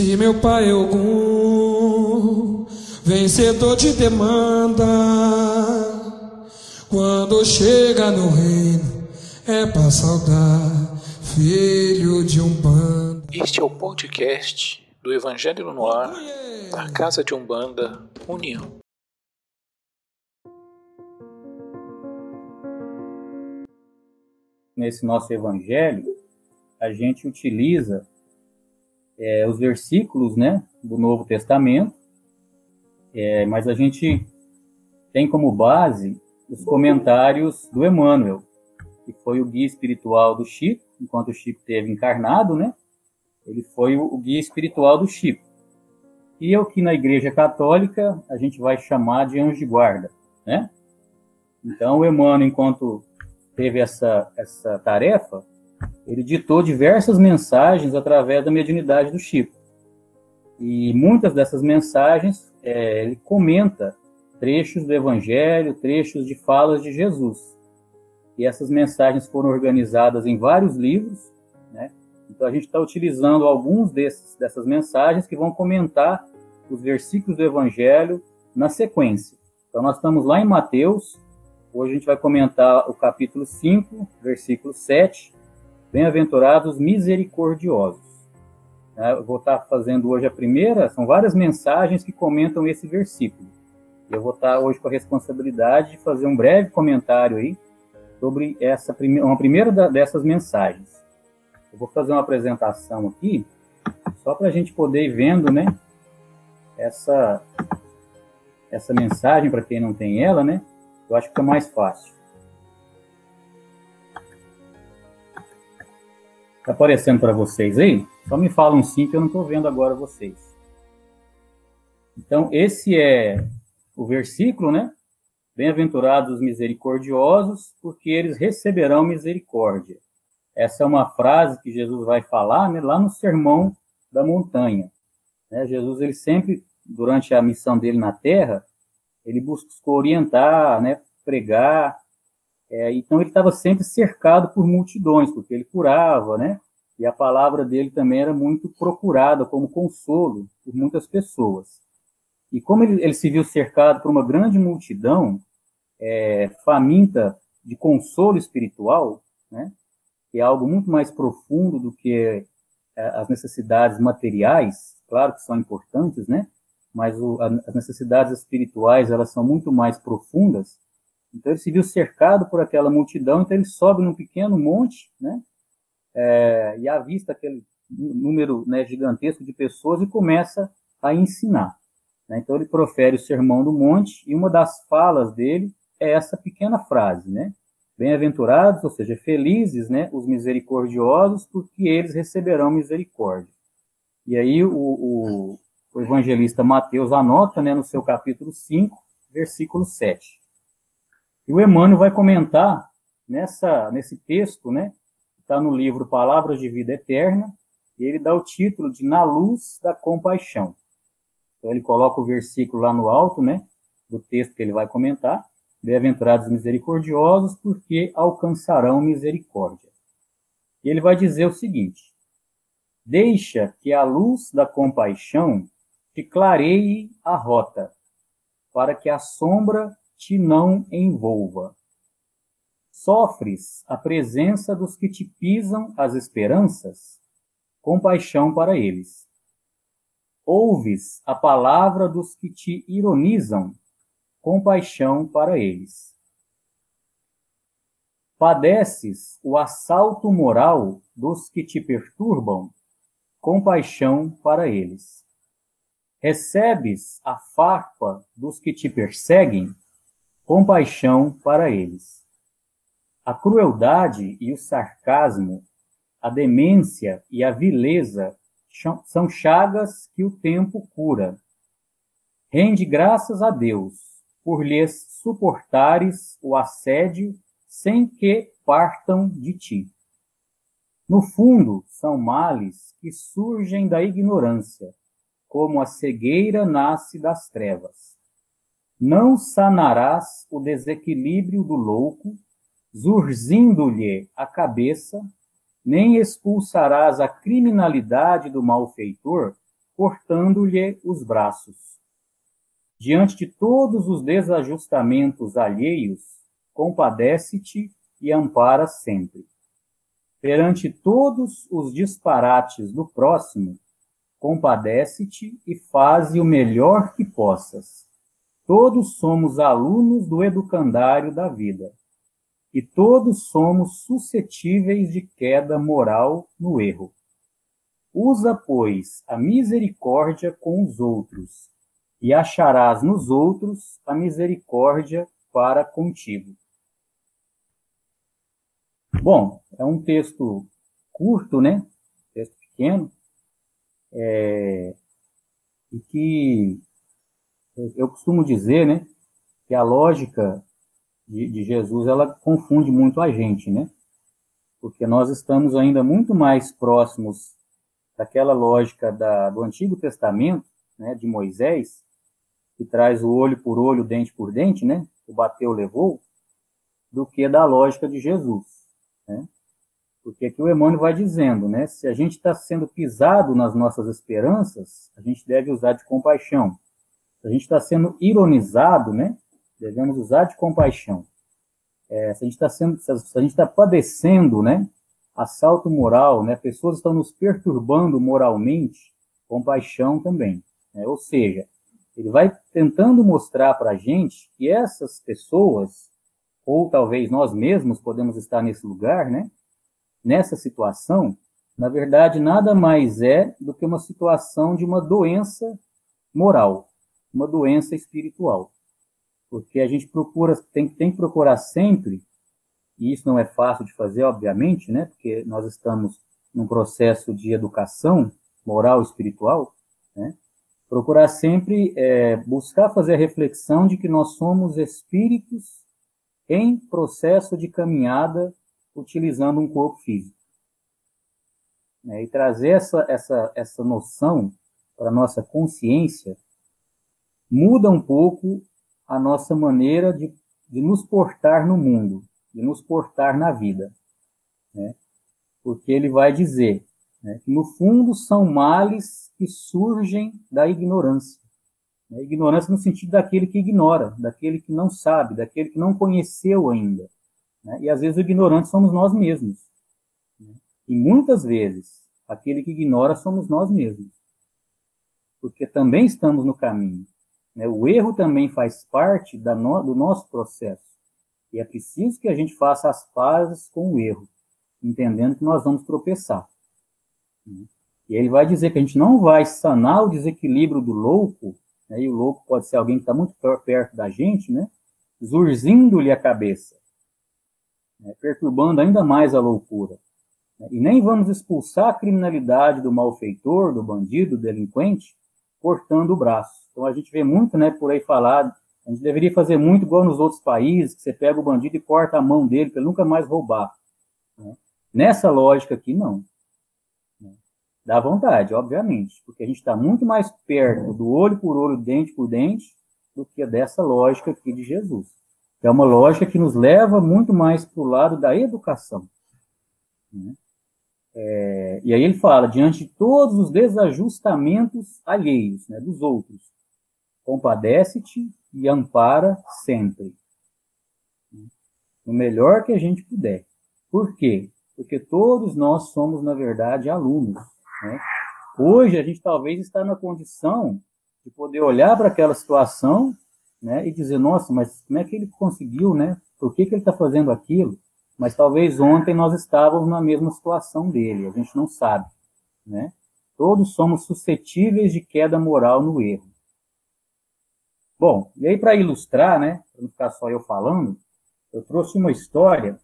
Se meu pai é algum vencedor de demanda, quando chega no reino é pra saudar, filho de um bando. Este é o podcast do Evangelho no Ar, da Casa de Umbanda União. Nesse nosso Evangelho, a gente utiliza é, os versículos né, do Novo Testamento, é, mas a gente tem como base os comentários do Emmanuel, que foi o guia espiritual do Chico, enquanto o Chico teve encarnado, né? Ele foi o, o guia espiritual do Chico. E eu que na Igreja Católica a gente vai chamar de anjo de guarda, né? Então o Emmanuel, enquanto teve essa essa tarefa, ele ditou diversas mensagens através da mediunidade do Chico. E muitas dessas mensagens é, ele comenta trechos do Evangelho, trechos de falas de Jesus. E essas mensagens foram organizadas em vários livros, né? Então a gente está utilizando alguns desses, dessas mensagens que vão comentar os versículos do Evangelho na sequência. Então nós estamos lá em Mateus, hoje a gente vai comentar o capítulo 5, versículo 7, Bem-aventurados misericordiosos. Né, eu vou estar fazendo hoje a primeira, são várias mensagens que comentam esse versículo. Eu vou estar hoje com a responsabilidade de fazer um breve comentário aí sobre essa primeira, uma primeira dessas mensagens. Eu vou fazer uma apresentação aqui, só para a gente poder ir vendo, né, essa, essa mensagem, para quem não tem ela, né, eu acho que é mais fácil. Está aparecendo para vocês aí? Só me falam sim, que eu não estou vendo agora vocês. Então, esse é o versículo, né? Bem-aventurados os misericordiosos, porque eles receberão misericórdia. Essa é uma frase que Jesus vai falar né, lá no Sermão da Montanha. Né? Jesus, ele sempre, durante a missão dele na Terra, ele buscou orientar, né, pregar, é, então ele estava sempre cercado por multidões, porque ele curava, né? E a palavra dele também era muito procurada como consolo por muitas pessoas. E como ele, ele se viu cercado por uma grande multidão, é, faminta de consolo espiritual, né? Que é algo muito mais profundo do que é, as necessidades materiais, claro que são importantes, né? Mas o, as necessidades espirituais elas são muito mais profundas então ele se viu cercado por aquela multidão, então ele sobe num pequeno monte, né? É, e avista aquele número né, gigantesco de pessoas e começa a ensinar. Né? Então ele profere o sermão do monte e uma das falas dele é essa pequena frase, né? Bem-aventurados, ou seja, felizes, né, os misericordiosos, porque eles receberão misericórdia. E aí o, o, o evangelista Mateus anota, né, no seu capítulo 5, versículo 7. E o Emmanuel vai comentar nessa, nesse texto, né, está no livro Palavras de Vida Eterna, e ele dá o título de Na Luz da Compaixão. Então ele coloca o versículo lá no alto, né, do texto que ele vai comentar, Bem-aventurados misericordiosos, porque alcançarão misericórdia. E ele vai dizer o seguinte: Deixa que a luz da compaixão te clareie a rota, para que a sombra te não envolva. Sofres a presença dos que te pisam as esperanças, compaixão para eles. Ouves a palavra dos que te ironizam, compaixão para eles. Padeces o assalto moral dos que te perturbam, compaixão para eles. Recebes a farpa dos que te perseguem, compaixão para eles. A crueldade e o sarcasmo, a demência e a vileza são chagas que o tempo cura. Rende graças a Deus por lhes suportares o assédio sem que partam de ti. No fundo, são males que surgem da ignorância, como a cegueira nasce das trevas. Não sanarás o desequilíbrio do louco, zurzindo-lhe a cabeça, nem expulsarás a criminalidade do malfeitor, cortando-lhe os braços. Diante de todos os desajustamentos alheios, compadece-te e ampara sempre. Perante todos os disparates do próximo, compadece-te e faze o melhor que possas. Todos somos alunos do educandário da vida, e todos somos suscetíveis de queda moral no erro. Usa, pois, a misericórdia com os outros, e acharás nos outros a misericórdia para contigo. Bom, é um texto curto, né? Texto pequeno, é, e que eu costumo dizer, né, que a lógica de, de, Jesus ela confunde muito a gente, né? Porque nós estamos ainda muito mais próximos daquela lógica da, do Antigo Testamento, né, de Moisés, que traz o olho por olho, dente por dente, né? O bateu levou, do que da lógica de Jesus, né? Porque aqui o Emmanuel vai dizendo, né? Se a gente está sendo pisado nas nossas esperanças, a gente deve usar de compaixão. Se a gente está sendo ironizado, né? Devemos usar de compaixão. É, se a gente está sendo, se a gente está padecendo, né? Assalto moral, né? Pessoas estão nos perturbando moralmente, compaixão também. Né? Ou seja, ele vai tentando mostrar para a gente que essas pessoas, ou talvez nós mesmos podemos estar nesse lugar, né? nessa situação, na verdade, nada mais é do que uma situação de uma doença moral, uma doença espiritual. Porque a gente procura, tem, tem que procurar sempre, e isso não é fácil de fazer, obviamente, né? Porque nós estamos num processo de educação moral espiritual, né? Procurar sempre é, buscar fazer a reflexão de que nós somos espíritos em processo de caminhada utilizando um corpo físico. É, e trazer essa, essa, essa noção para a nossa consciência muda um pouco a nossa maneira de, de nos portar no mundo, de nos portar na vida. Né? Porque ele vai dizer né, que, no fundo, são males que surgem da ignorância. Né? Ignorância no sentido daquele que ignora, daquele que não sabe, daquele que não conheceu ainda. Né? E às vezes o ignorante somos nós mesmos. Né? E muitas vezes, aquele que ignora somos nós mesmos. Porque também estamos no caminho. Né? O erro também faz parte no, do nosso processo. E é preciso que a gente faça as pazes com o erro, entendendo que nós vamos tropeçar. Né? E ele vai dizer que a gente não vai sanar o desequilíbrio do louco, né? e o louco pode ser alguém que está muito perto da gente, né? zurzindo-lhe a cabeça né, perturbando ainda mais a loucura. Né, e nem vamos expulsar a criminalidade do malfeitor, do bandido, do delinquente, cortando o braço. Então a gente vê muito né, por aí falar, a gente deveria fazer muito igual nos outros países, que você pega o bandido e corta a mão dele para nunca mais roubar. Né? Nessa lógica aqui, não. Né. Dá vontade, obviamente, porque a gente está muito mais perto do olho por olho, dente por dente, do que dessa lógica aqui de Jesus. É uma lógica que nos leva muito mais para o lado da educação. Né? É, e aí ele fala, diante de todos os desajustamentos alheios, né, dos outros, compadece-te e ampara sempre. O melhor que a gente puder. Por quê? Porque todos nós somos, na verdade, alunos. Né? Hoje a gente talvez está na condição de poder olhar para aquela situação né, e dizer, nossa, mas como é que ele conseguiu, né? Por que, que ele está fazendo aquilo? Mas talvez ontem nós estávamos na mesma situação dele, a gente não sabe, né? Todos somos suscetíveis de queda moral no erro. Bom, e aí para ilustrar, né, para não ficar só eu falando, eu trouxe uma história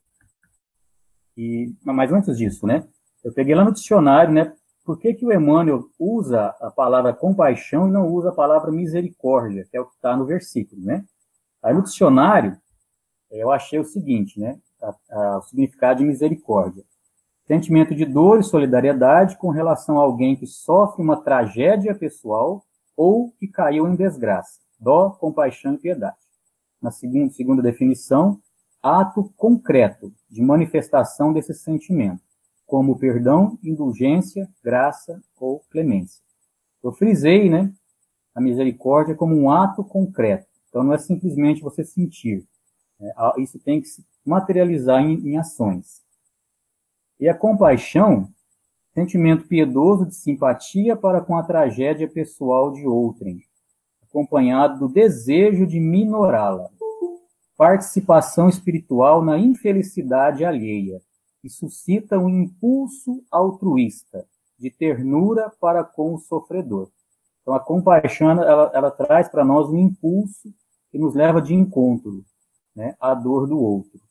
e, mas antes disso, né, eu peguei lá no dicionário, né, por que, que o Emmanuel usa a palavra compaixão e não usa a palavra misericórdia, que é o que está no versículo, né? Aí no dicionário, eu achei o seguinte, né? O significado de misericórdia. Sentimento de dor e solidariedade com relação a alguém que sofre uma tragédia pessoal ou que caiu em desgraça. Dó, compaixão e piedade. Na segunda, segunda definição, ato concreto de manifestação desse sentimento como perdão, indulgência, graça ou clemência. Eu frisei, né? A misericórdia como um ato concreto. Então, não é simplesmente você sentir. Né? Isso tem que materializar em, em ações. E a compaixão, sentimento piedoso de simpatia para com a tragédia pessoal de outrem, acompanhado do desejo de minorá-la. Participação espiritual na infelicidade alheia, que suscita um impulso altruísta de ternura para com o sofredor. Então, a compaixão, ela, ela traz para nós um impulso que nos leva de encontro né, à dor do outro.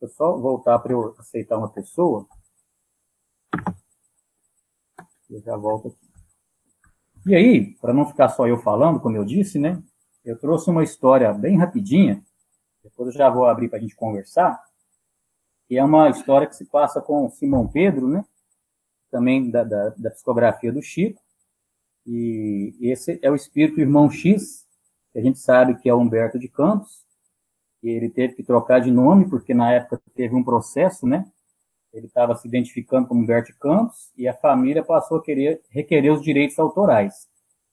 Eu só voltar para eu aceitar uma pessoa. Eu já volto aqui. E aí, para não ficar só eu falando, como eu disse, né? Eu trouxe uma história bem rapidinha. Depois eu já vou abrir para a gente conversar. Que é uma história que se passa com Simão Pedro, né? Também da, da, da psicografia do Chico. E esse é o espírito irmão X, que a gente sabe que é Humberto de Campos, ele teve que trocar de nome, porque na época teve um processo, né? Ele estava se identificando como Humberto Campos e a família passou a querer requerer os direitos autorais.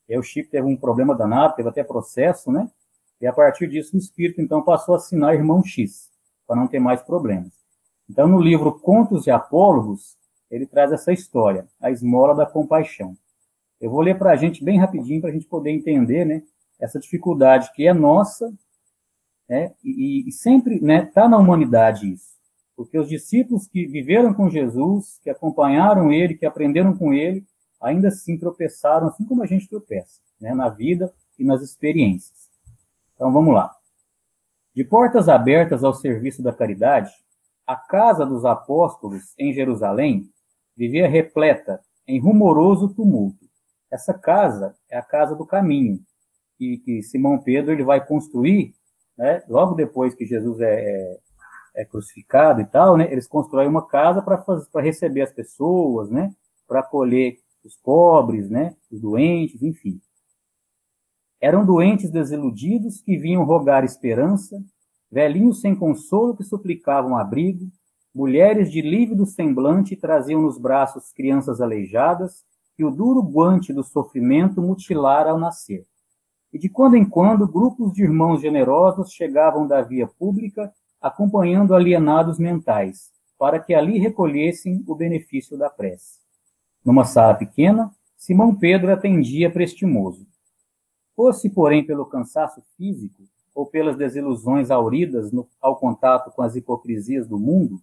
E o Chico teve um problema danado, teve até processo, né? E a partir disso o espírito então passou a assinar Irmão X, para não ter mais problemas. Então no livro Contos e Apólogos, ele traz essa história, a esmola da compaixão. Eu vou ler para a gente bem rapidinho para a gente poder entender, né? Essa dificuldade que é nossa né? E, e sempre está né, tá na humanidade isso. Porque os discípulos que viveram com Jesus, que acompanharam ele, que aprenderam com ele, ainda assim tropeçaram, assim como a gente tropeça, né, na vida e nas experiências. Então vamos lá. De portas abertas ao serviço da caridade, a casa dos apóstolos em Jerusalém vivia repleta em rumoroso tumulto. Essa casa é a casa do caminho, que, que Simão Pedro ele vai construir né? Logo depois que Jesus é, é, é crucificado e tal, né? Eles constroem uma casa para receber as pessoas, né? Para acolher os pobres, né? Os doentes, enfim. Eram doentes desiludidos que vinham rogar esperança, velhinhos sem consolo que suplicavam abrigo, mulheres de lívido semblante traziam nos braços crianças aleijadas que o duro guante do sofrimento mutilara ao nascer e de quando em quando grupos de irmãos generosos chegavam da via pública acompanhando alienados mentais, para que ali recolhessem o benefício da prece. Numa sala pequena, Simão Pedro atendia prestimoso. Fosse, porém, pelo cansaço físico ou pelas desilusões auridas no, ao contato com as hipocrisias do mundo,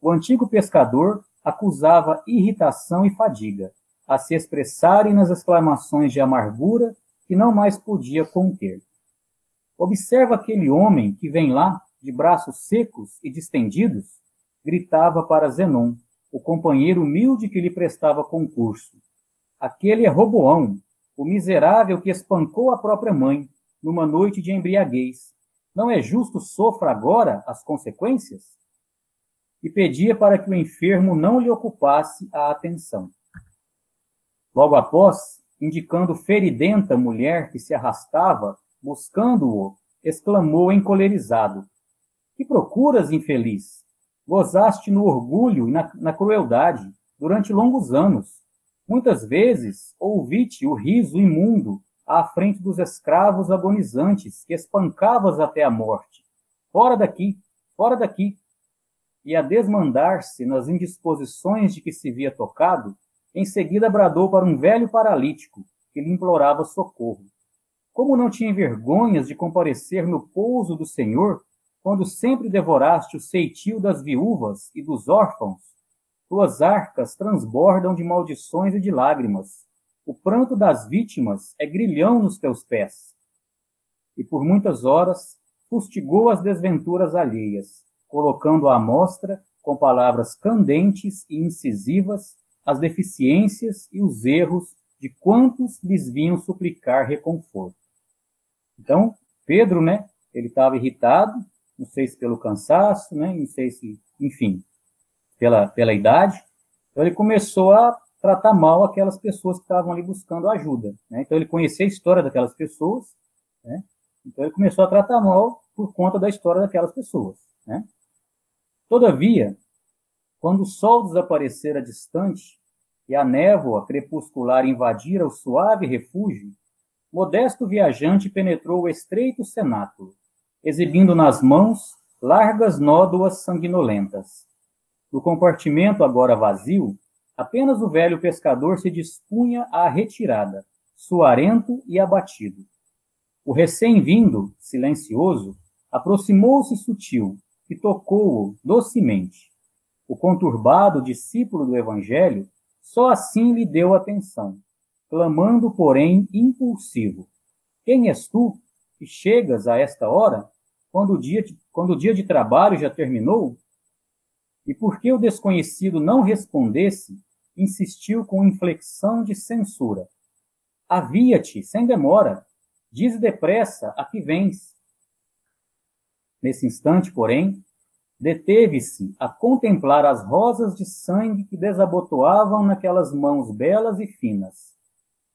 o antigo pescador acusava irritação e fadiga, a se expressarem nas exclamações de amargura que não mais podia conter. Observa aquele homem que vem lá, de braços secos e distendidos, gritava para Zenon, o companheiro humilde que lhe prestava concurso. Aquele é Roboão, o miserável que espancou a própria mãe, numa noite de embriaguez. Não é justo sofra agora as consequências? E pedia para que o enfermo não lhe ocupasse a atenção. Logo após, indicando feridenta mulher que se arrastava, buscando-o, exclamou encolerizado: Que procuras, infeliz? Gozaste no orgulho e na, na crueldade durante longos anos. Muitas vezes ouvi-te o riso imundo à frente dos escravos agonizantes que espancavas até a morte. Fora daqui, fora daqui. E a desmandar-se nas indisposições de que se via tocado, em seguida bradou para um velho paralítico que lhe implorava socorro. Como não tinha vergonhas de comparecer no pouso do Senhor, quando sempre devoraste o ceitio das viúvas e dos órfãos? Tuas arcas transbordam de maldições e de lágrimas. O pranto das vítimas é grilhão nos teus pés. E por muitas horas fustigou as desventuras alheias, colocando à mostra, com palavras candentes e incisivas, as deficiências e os erros de quantos lhes vinham suplicar reconforto. Então, Pedro, né, ele estava irritado, não sei se pelo cansaço, né, não sei se, enfim, pela, pela idade, então ele começou a tratar mal aquelas pessoas que estavam ali buscando ajuda. Né? Então ele conhecia a história daquelas pessoas, né? então ele começou a tratar mal por conta da história daquelas pessoas. Né? Todavia, quando o sol desaparecera distante, e a névoa crepuscular invadira o suave refúgio, modesto viajante penetrou o estreito cenáculo, exibindo nas mãos largas nódoas sanguinolentas. No compartimento agora vazio, apenas o velho pescador se dispunha à retirada, suarento e abatido. O recém-vindo, silencioso, aproximou-se sutil e tocou-o docemente. O conturbado discípulo do Evangelho só assim lhe deu atenção, clamando, porém, impulsivo: Quem és tu que chegas a esta hora, quando o dia de, quando o dia de trabalho já terminou? E porque o desconhecido não respondesse, insistiu com inflexão de censura: Havia-te, sem demora, diz depressa a que vens. Nesse instante, porém, deteve-se a contemplar as rosas de sangue que desabotoavam naquelas mãos belas e finas.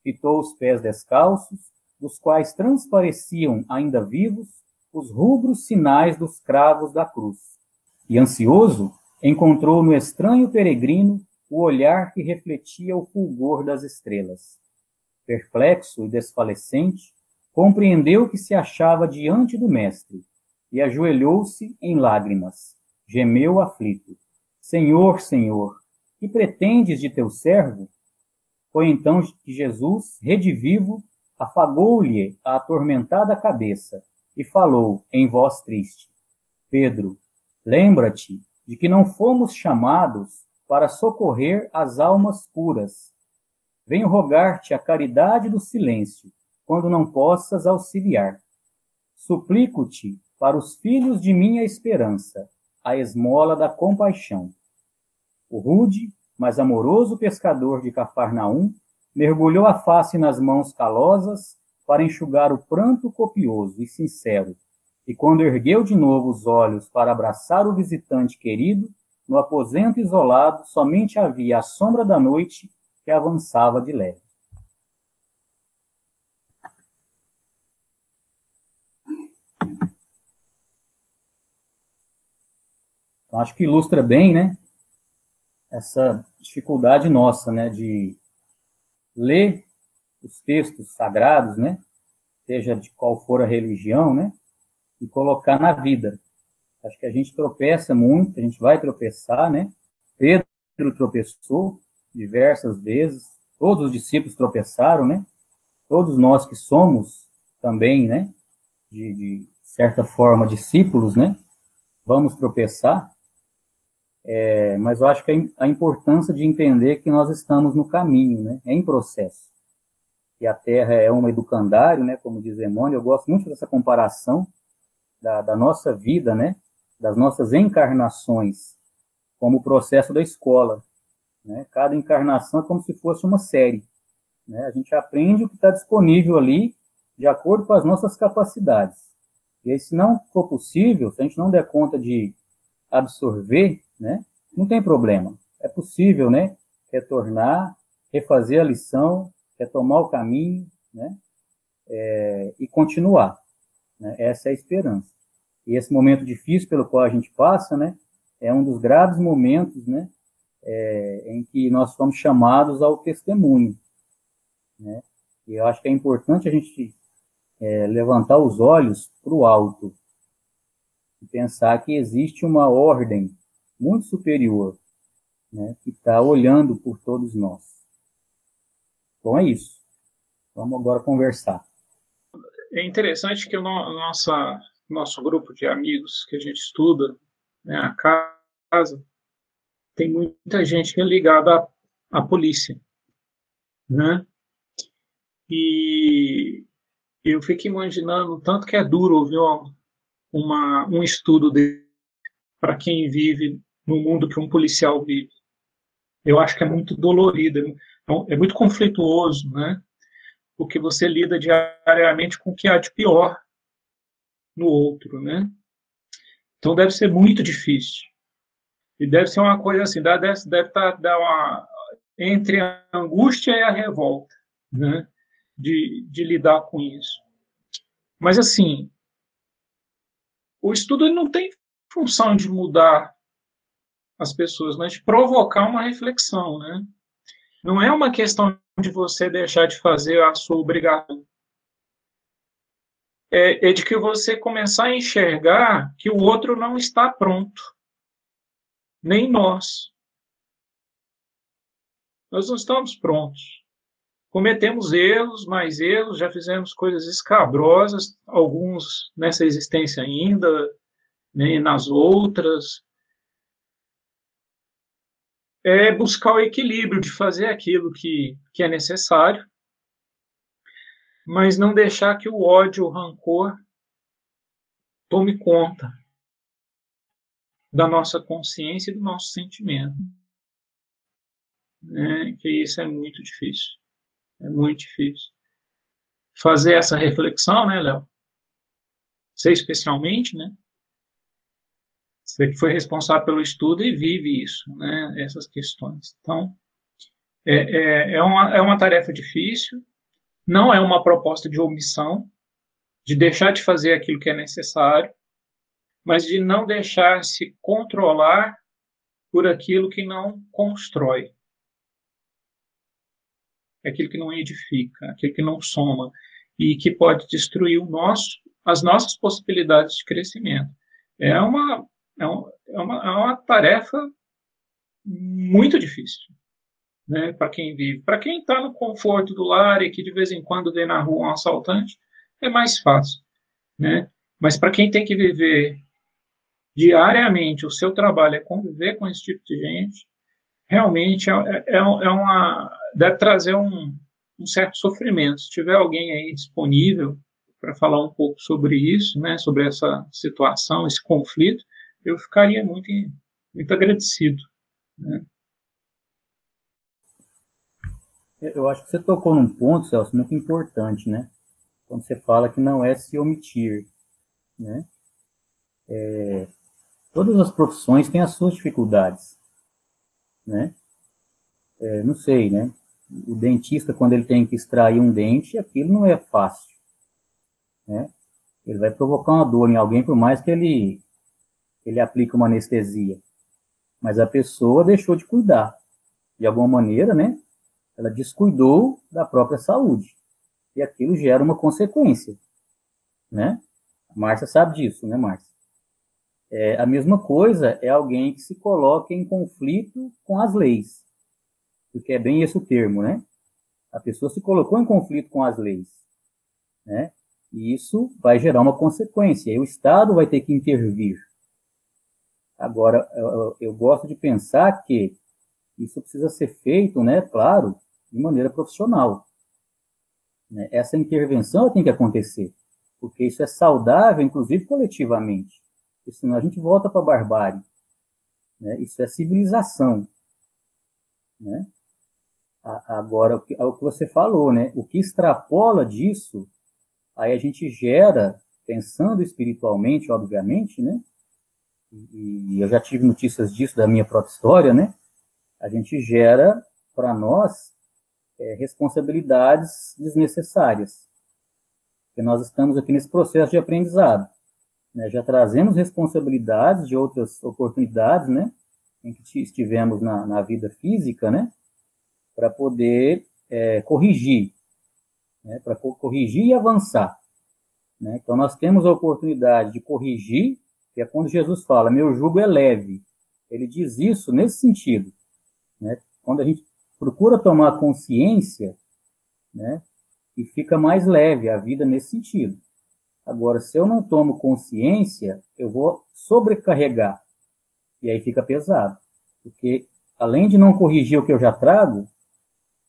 Fitou os pés descalços, dos quais transpareciam, ainda vivos, os rubros sinais dos cravos da cruz. E ansioso, encontrou no estranho peregrino o olhar que refletia o fulgor das estrelas. Perplexo e desfalecente, compreendeu que se achava diante do Mestre e ajoelhou-se em lágrimas. Gemeu aflito: Senhor, Senhor, que pretendes de teu servo? Foi então que Jesus, redivivo, afagou-lhe a atormentada cabeça e falou em voz triste: Pedro, lembra-te de que não fomos chamados para socorrer as almas puras. Venho rogar-te a caridade do silêncio, quando não possas auxiliar. Suplico-te para os filhos de minha esperança, a esmola da compaixão. O rude, mas amoroso pescador de Cafarnaum mergulhou a face nas mãos calosas para enxugar o pranto copioso e sincero, e quando ergueu de novo os olhos para abraçar o visitante querido, no aposento isolado somente havia a sombra da noite que avançava de leve. Então, acho que ilustra bem, né, essa dificuldade nossa, né, de ler os textos sagrados, né, seja de qual for a religião, né, e colocar na vida. Acho que a gente tropeça muito, a gente vai tropeçar, né? Pedro tropeçou diversas vezes, todos os discípulos tropeçaram, né? Todos nós que somos também, né, de, de certa forma discípulos, né, vamos tropeçar. É, mas eu acho que a importância de entender que nós estamos no caminho, né, em processo. E a Terra é uma educandário, né, como diz Emônio, eu gosto muito dessa comparação da, da nossa vida, né, das nossas encarnações, como o processo da escola. Né? Cada encarnação é como se fosse uma série. Né? A gente aprende o que está disponível ali, de acordo com as nossas capacidades. E aí, se não for possível, se a gente não der conta de absorver, né, não tem problema. É possível, né, retornar, refazer a lição, retomar o caminho, né, é, e continuar. Né? Essa é a esperança. E esse momento difícil pelo qual a gente passa, né, é um dos graves momentos, né, é, em que nós somos chamados ao testemunho, né? E eu acho que é importante a gente é, levantar os olhos para o alto e pensar que existe uma ordem muito superior, né, que está olhando por todos nós. Bom, é isso. Vamos agora conversar. É interessante que o no, nossa, nosso grupo de amigos que a gente estuda, né, a casa, tem muita gente ligada à, à polícia, né? E eu fico imaginando tanto que é duro ouvir uma, uma um estudo para quem vive no mundo que um policial vive. Eu acho que é muito dolorido, é, é muito conflituoso, né? Porque você lida diariamente com o que há de pior no outro, né? Então deve ser muito difícil. E deve ser uma coisa assim, deve estar tá, uma, entre a angústia e a revolta, né? De, de lidar com isso. Mas assim, o estudo não tem função de mudar as pessoas, mas de provocar uma reflexão, né? Não é uma questão de você deixar de fazer a sua obrigação. É, é de que você começar a enxergar que o outro não está pronto. Nem nós. Nós não estamos prontos. Cometemos erros, mais erros, já fizemos coisas escabrosas, alguns nessa existência ainda, né, nas outras, é buscar o equilíbrio de fazer aquilo que, que é necessário, mas não deixar que o ódio, o rancor tome conta da nossa consciência e do nosso sentimento. Né? Que isso é muito difícil. É muito difícil. Fazer essa reflexão, né, Léo? Você especialmente, né? Você que foi responsável pelo estudo e vive isso, né, essas questões. Então, é, é, é, uma, é uma tarefa difícil, não é uma proposta de omissão, de deixar de fazer aquilo que é necessário, mas de não deixar se controlar por aquilo que não constrói, aquilo que não edifica, aquilo que não soma e que pode destruir o nosso, as nossas possibilidades de crescimento. É uma é, é, uma, é uma tarefa muito difícil né, para quem vive. Para quem está no conforto do lar e que de vez em quando vê na rua um assaltante, é mais fácil. Né? Mas para quem tem que viver diariamente, o seu trabalho é conviver com esse tipo de gente, realmente é, é, é, é uma. deve trazer um, um certo sofrimento. Se tiver alguém aí disponível para falar um pouco sobre isso, né, sobre essa situação, esse conflito, eu ficaria muito, muito agradecido. Né? Eu acho que você tocou num ponto, Celso, muito importante, né? Quando você fala que não é se omitir, né? É, todas as profissões têm as suas dificuldades, né? É, não sei, né? O dentista, quando ele tem que extrair um dente, aquilo não é fácil, né? Ele vai provocar uma dor em alguém, por mais que ele ele aplica uma anestesia. Mas a pessoa deixou de cuidar. De alguma maneira, né? Ela descuidou da própria saúde. E aquilo gera uma consequência, né? A Márcia sabe disso, né, Márcia? É, a mesma coisa é alguém que se coloca em conflito com as leis. Porque é bem esse o termo, né? A pessoa se colocou em conflito com as leis, né? E isso vai gerar uma consequência. E o Estado vai ter que intervir. Agora, eu, eu gosto de pensar que isso precisa ser feito, né, claro, de maneira profissional. Né? Essa intervenção tem que acontecer, porque isso é saudável, inclusive coletivamente. Porque senão a gente volta para a barbárie. Né? Isso é civilização. Né? Agora, o que, o que você falou, né? o que extrapola disso, aí a gente gera, pensando espiritualmente, obviamente, né? e eu já tive notícias disso da minha própria história, né? A gente gera para nós é, responsabilidades desnecessárias. Porque nós estamos aqui nesse processo de aprendizado. Né? Já trazemos responsabilidades de outras oportunidades, né? Em que estivemos na, na vida física, né? Para poder é, corrigir, né? Para corrigir e avançar. Né? Então, nós temos a oportunidade de corrigir que é quando Jesus fala, meu jugo é leve. Ele diz isso nesse sentido. Né? Quando a gente procura tomar consciência, né, e fica mais leve a vida nesse sentido. Agora, se eu não tomo consciência, eu vou sobrecarregar. E aí fica pesado. Porque, além de não corrigir o que eu já trago,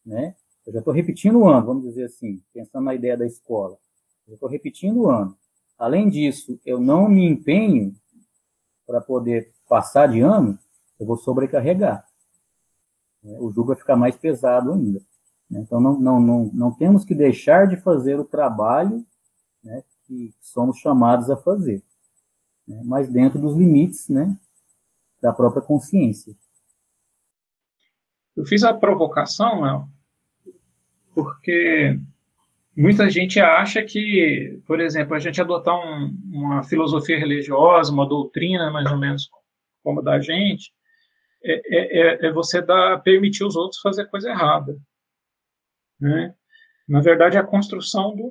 né, eu já estou repetindo o ano, vamos dizer assim, pensando na ideia da escola. Eu estou repetindo o ano. Além disso, eu não me empenho para poder passar de ano, eu vou sobrecarregar. O jugo vai ficar mais pesado ainda. Então, não, não, não, não temos que deixar de fazer o trabalho né, que somos chamados a fazer, né, mas dentro dos limites né, da própria consciência. Eu fiz a provocação, Léo, porque muita gente acha que, por exemplo, a gente adotar um, uma filosofia religiosa, uma doutrina mais ou menos como a da gente, é, é, é você dar, permitir os outros fazer coisa errada. Né? Na verdade, é a construção de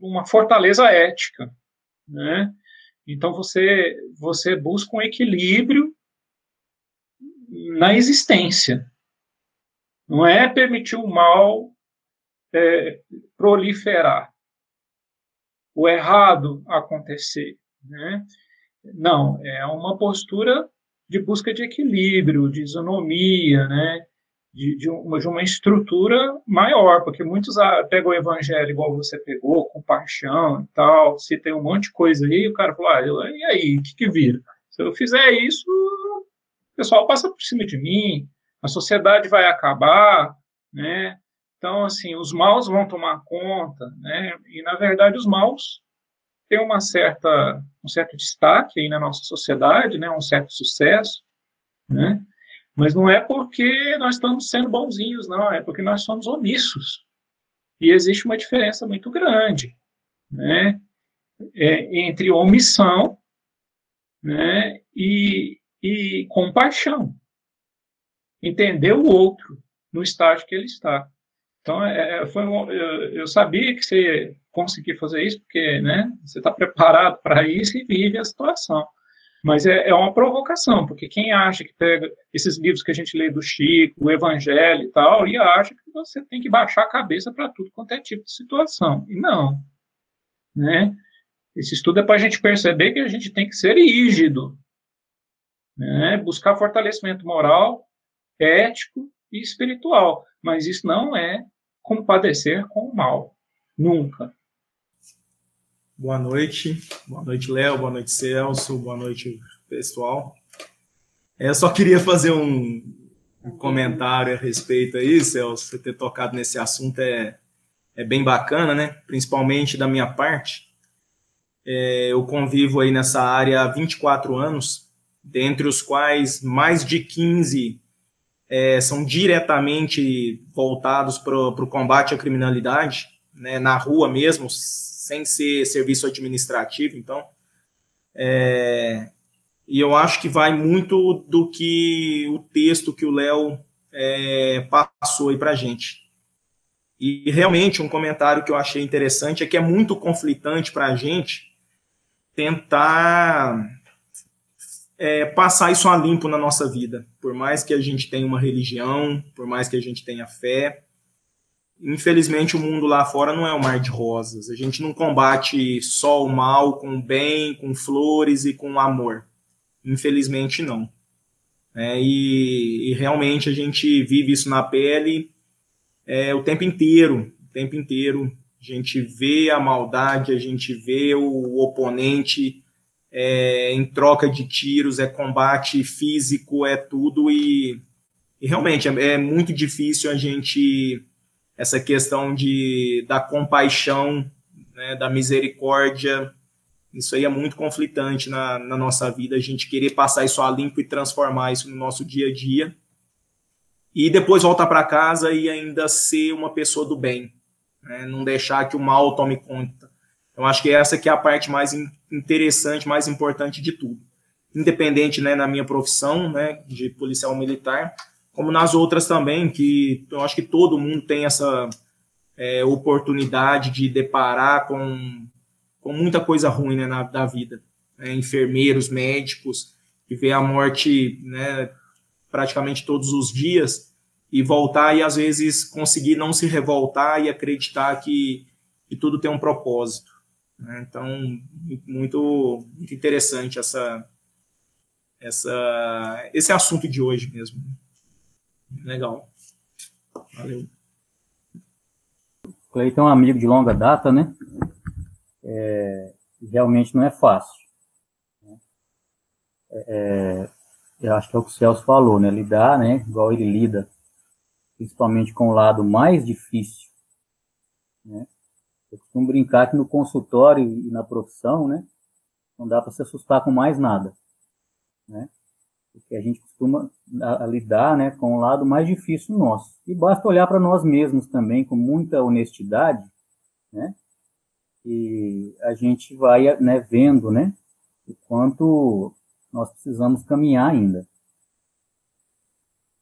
uma fortaleza ética. Né? Então, você, você busca um equilíbrio na existência. Não é permitir o mal é, proliferar, o errado acontecer. Né? Não, é uma postura de busca de equilíbrio, de isonomia, né? De, de, uma, de uma estrutura maior, porque muitos ah, pegam o evangelho igual você pegou, com paixão e tal, se tem um monte de coisa aí, o cara fala, ah, e aí, o que, que vira? Se eu fizer isso, o pessoal passa por cima de mim, a sociedade vai acabar, né? Então, assim, os maus vão tomar conta, né? E, na verdade, os maus têm uma certa, um certo destaque aí na nossa sociedade, né? Um certo sucesso, né? Mas não é porque nós estamos sendo bonzinhos, não, é porque nós somos omissos. E existe uma diferença muito grande né, é, entre omissão né, e, e compaixão. Entender o outro no estágio que ele está. Então, é, é foi um, eu, eu, sabia que você conseguia fazer isso, porque né, você está preparado para isso e vive a situação. Mas é, é, uma provocação, porque quem acha que pega esses livros que a gente lê do Chico, o Evangelho e tal, e acha que você tem que baixar a cabeça para tudo quanto é tipo de situação. E não. Né? Esse estudo é para a gente perceber que a gente tem que ser rígido, né? buscar fortalecimento moral, ético e espiritual. Mas isso não é compadecer com o mal. Nunca. Boa noite. Boa noite, Léo. Boa noite, Celso. Boa noite, pessoal. É, eu só queria fazer um, comentário a respeito aí, Celso. Você ter tocado nesse assunto é, é bem bacana, né? Principalmente da minha parte. É, eu convivo aí nessa área há 24 anos, dentre os quais mais de 15 é, são diretamente voltados para o combate à criminalidade, né, na rua mesmo, sem ser serviço administrativo, então. É, e eu acho que vai muito do que o texto que o Léo é, passou aí para gente. E realmente um comentário que eu achei interessante é que é muito conflitante para a gente tentar é, passar isso a limpo na nossa vida. Por mais que a gente tenha uma religião, por mais que a gente tenha fé, infelizmente o mundo lá fora não é um mar de rosas. A gente não combate só o mal com o bem, com flores e com amor. Infelizmente não. É, e, e, realmente a gente vive isso na pele é, o tempo inteiro, o tempo inteiro. A gente vê a maldade, a gente vê o oponente é, em troca de tiros, é combate físico, é tudo e, e realmente é, é muito difícil a gente essa questão de, da compaixão, né, da misericórdia, isso aí é muito conflitante na, na nossa vida, a gente querer passar isso a limpo e transformar isso no nosso dia a dia, e depois voltar para casa e ainda ser uma pessoa do bem, né, não deixar que o mal tome conta. Eu acho que essa que é a parte mais interessante, mais importante de tudo. Independente, né, na minha profissão, né, de policial militar, como nas outras também, que eu acho que todo mundo tem essa é, oportunidade de deparar com, com muita coisa ruim né, na, da vida. Né? Enfermeiros, médicos, que vê a morte né, praticamente todos os dias e voltar e às vezes conseguir não se revoltar e acreditar que, que tudo tem um propósito. Né? Então, muito, muito interessante essa, essa, esse assunto de hoje mesmo. Legal. Valeu. Cleiton é um amigo de longa data, né? É, realmente não é fácil. Né? É, é, eu acho que é o que o Celso falou, né? Lidar, né? Igual ele lida, principalmente com o lado mais difícil, né? Eu costumo brincar que no consultório e na profissão, né? Não dá para se assustar com mais nada, né? Porque a gente costuma a, a lidar né, com o lado mais difícil nosso. E basta olhar para nós mesmos também com muita honestidade, né? E a gente vai né, vendo né, o quanto nós precisamos caminhar ainda.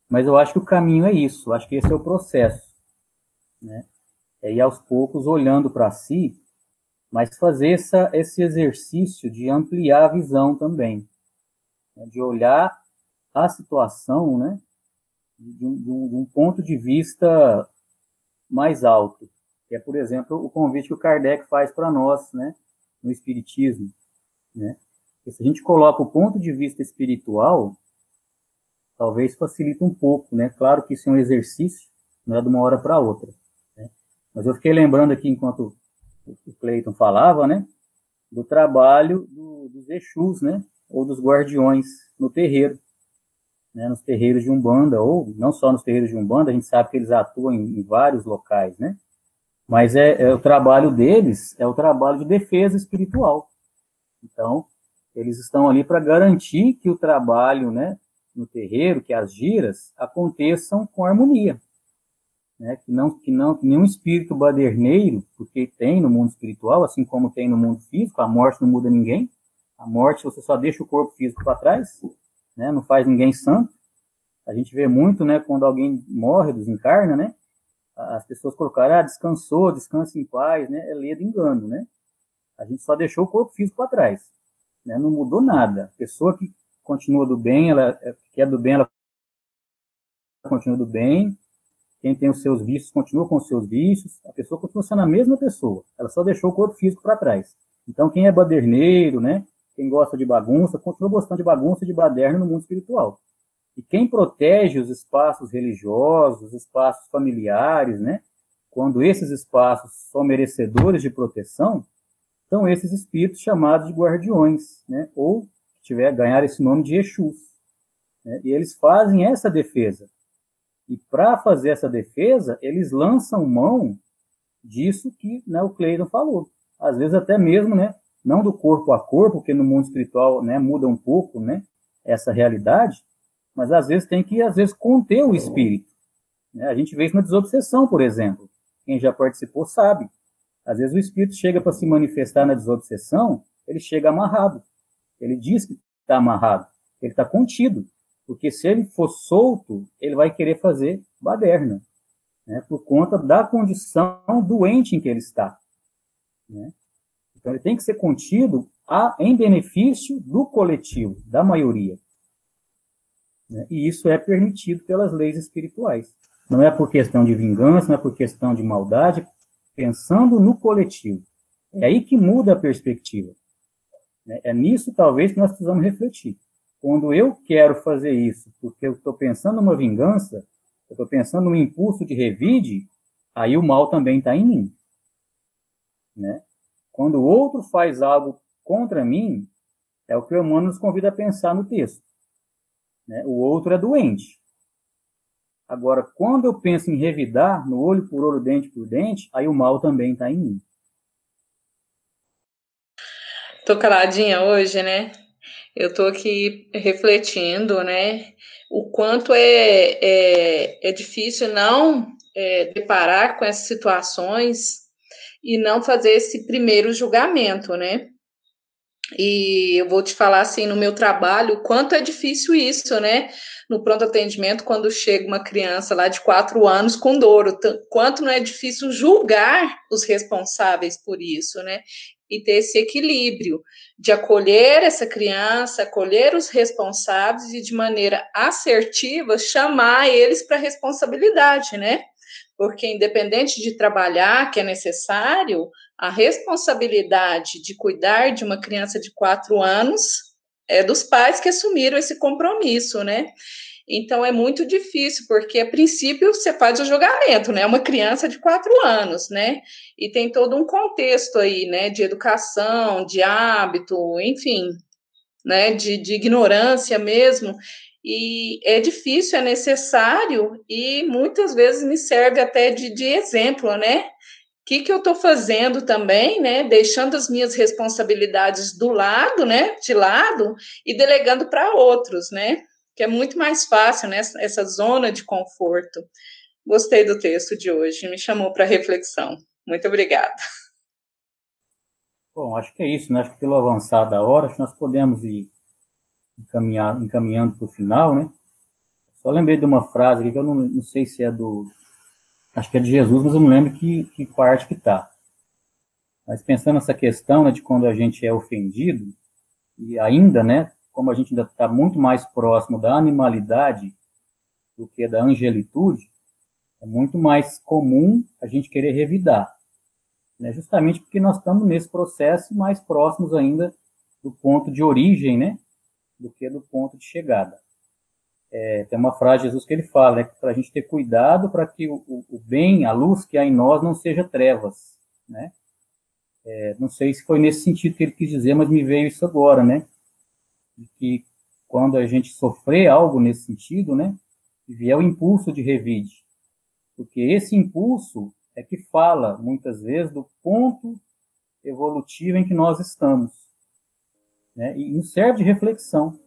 Mas eu acho que o caminho é isso, acho que esse é o processo, né? É ir aos poucos olhando para si, mas fazer essa, esse exercício de ampliar a visão também, né? de olhar a situação, né? De um, de, um, ponto de vista mais alto, que é, por exemplo, o convite que o Kardec faz para nós, né? No Espiritismo, né? Se a gente coloca o ponto de vista espiritual, talvez facilite um pouco, né? Claro que isso é um exercício, não é de uma hora para outra. Né? Mas eu fiquei lembrando aqui, enquanto o Cleiton falava, né? Do trabalho do, dos Exus, né? Ou dos guardiões no terreiro. Né, nos terreiros de Umbanda, ou não só nos terreiros de Umbanda, a gente sabe que eles atuam em, em vários locais, né? Mas é, é, o trabalho deles é o trabalho de defesa espiritual. Então, eles estão ali para garantir que o trabalho, né, no terreiro, que as giras aconteçam com harmonia. Né? Que, não, que, não, que nenhum espírito baderneiro, porque tem no mundo espiritual, assim como tem no mundo físico, a morte não muda ninguém. A morte, você só deixa o corpo físico para trás, né? não faz ninguém santo. A gente vê muito, né, quando alguém morre, desencarna, né? As pessoas colocaram, ah, descansou, descansa em paz, né? É lei de engano, né? A gente só deixou o corpo físico para trás, né? Não mudou nada. A pessoa que continua do bem, ela é, que é do bem, ela continua do bem. Quem tem os seus vícios continua com os seus vícios. A pessoa continua sendo a mesma pessoa. Ela só deixou o corpo físico para trás. Então, quem é baderneiro, né? Quem gosta de bagunça, continua gostando de bagunça e de baderna no mundo espiritual. E quem protege os espaços religiosos, os espaços familiares, né? Quando esses espaços são merecedores de proteção, são esses espíritos chamados de guardiões, né? Ou tiver ganhar esse nome de Exus. Né? E eles fazem essa defesa. E para fazer essa defesa, eles lançam mão disso que né, o Cleiton falou. Às vezes até mesmo, né, não do corpo a corpo, porque no mundo espiritual né, muda um pouco né, essa realidade, mas às vezes tem que às vezes conter o espírito. Né? A gente vê isso na desobsessão, por exemplo. Quem já participou sabe. Às vezes o espírito chega para se manifestar na desobsessão, ele chega amarrado. Ele diz que está amarrado, ele está contido, porque se ele for solto, ele vai querer fazer baderna, né, por conta da condição doente em que ele está. Né? Então, ele tem que ser contido a, em benefício do coletivo, da maioria. Né? E isso é permitido pelas leis espirituais. Não é por questão de vingança, não é por questão de maldade, pensando no coletivo. É aí que muda a perspectiva. Né? É nisso, talvez, que nós precisamos refletir. Quando eu quero fazer isso porque eu estou pensando numa vingança, eu estou pensando num impulso de revide, aí o mal também está em mim. Né? Quando o outro faz algo contra mim, é o que o Emmanuel nos convida a pensar no texto. Né? O outro é doente. Agora, quando eu penso em revidar, no olho por olho, dente por dente, aí o mal também está em mim. Tô caladinha hoje, né? Eu tô aqui refletindo, né? O quanto é, é, é difícil não é, deparar com essas situações e não fazer esse primeiro julgamento, né? E eu vou te falar assim, no meu trabalho, quanto é difícil isso, né? No pronto atendimento, quando chega uma criança lá de quatro anos com dor, quanto não é difícil julgar os responsáveis por isso, né? e ter esse equilíbrio de acolher essa criança, acolher os responsáveis e de maneira assertiva chamar eles para responsabilidade, né? Porque independente de trabalhar, que é necessário, a responsabilidade de cuidar de uma criança de quatro anos é dos pais que assumiram esse compromisso, né? Então é muito difícil, porque a princípio você faz o julgamento, né? Uma criança de quatro anos, né? E tem todo um contexto aí, né? De educação, de hábito, enfim, né? De, de ignorância mesmo. E é difícil, é necessário, e muitas vezes me serve até de, de exemplo, né? O que, que eu estou fazendo também, né? Deixando as minhas responsabilidades do lado, né? De lado, e delegando para outros, né? que é muito mais fácil, né? Essa zona de conforto. Gostei do texto de hoje, me chamou para reflexão. Muito obrigada. Bom, acho que é isso, né? Acho que pelo avançar da hora, nós podemos ir encaminhar, encaminhando para o final, né? Só lembrei de uma frase aqui que eu não, não sei se é do. Acho que é de Jesus, mas eu não lembro que, que parte que está. Mas pensando nessa questão né, de quando a gente é ofendido, e ainda, né, como a gente ainda está muito mais próximo da animalidade do que da angelitude, é muito mais comum a gente querer revidar. Né, justamente porque nós estamos nesse processo mais próximos ainda do ponto de origem, né, do que do ponto de chegada. É, tem uma frase de Jesus que ele fala, né, para a gente ter cuidado para que o, o, bem, a luz que há em nós não seja trevas, né? É, não sei se foi nesse sentido que ele quis dizer, mas me veio isso agora, né? Que quando a gente sofrer algo nesse sentido, né? Vier o impulso de revide. Porque esse impulso é que fala, muitas vezes, do ponto evolutivo em que nós estamos. Né? E nos serve de reflexão,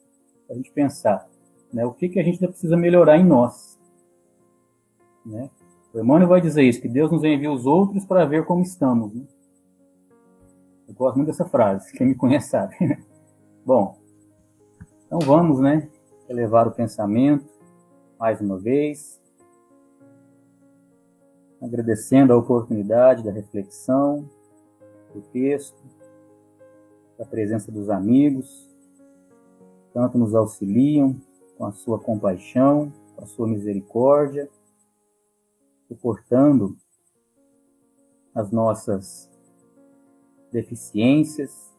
para a gente pensar né? o que, que a gente precisa melhorar em nós. Né? O Emmanuel vai dizer isso, que Deus nos envia os outros para ver como estamos. Né? Eu gosto muito dessa frase, quem me conhece sabe. Bom, então vamos, né, elevar o pensamento mais uma vez, agradecendo a oportunidade da reflexão, do texto, da presença dos amigos, tanto nos auxiliam com a sua compaixão, com a sua misericórdia, suportando as nossas deficiências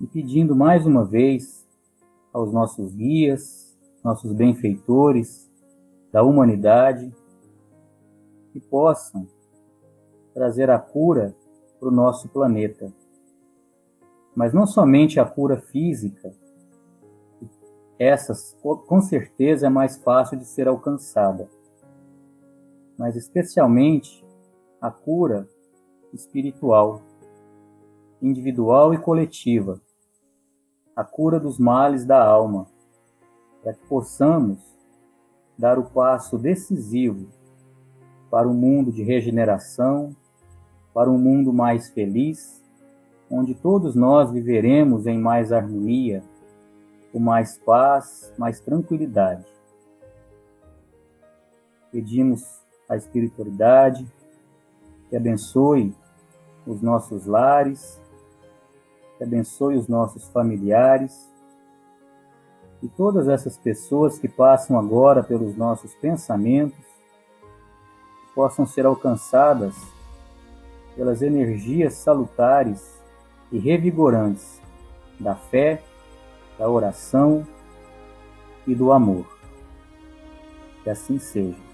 e pedindo mais uma vez aos nossos guias, nossos benfeitores da humanidade, que possam trazer a cura para o nosso planeta. Mas não somente a cura física, essas com certeza é mais fácil de ser alcançada, mas especialmente a cura espiritual, individual e coletiva, a cura dos males da alma, para que possamos dar o passo decisivo para um mundo de regeneração, para um mundo mais feliz, onde todos nós viveremos em mais harmonia, com mais paz, mais tranquilidade. Pedimos a espiritualidade que abençoe os nossos lares, que abençoe os nossos familiares e todas essas pessoas que passam agora pelos nossos pensamentos possam ser alcançadas pelas energias salutares e revigorantes da fé, da oração e do amor. Que assim seja.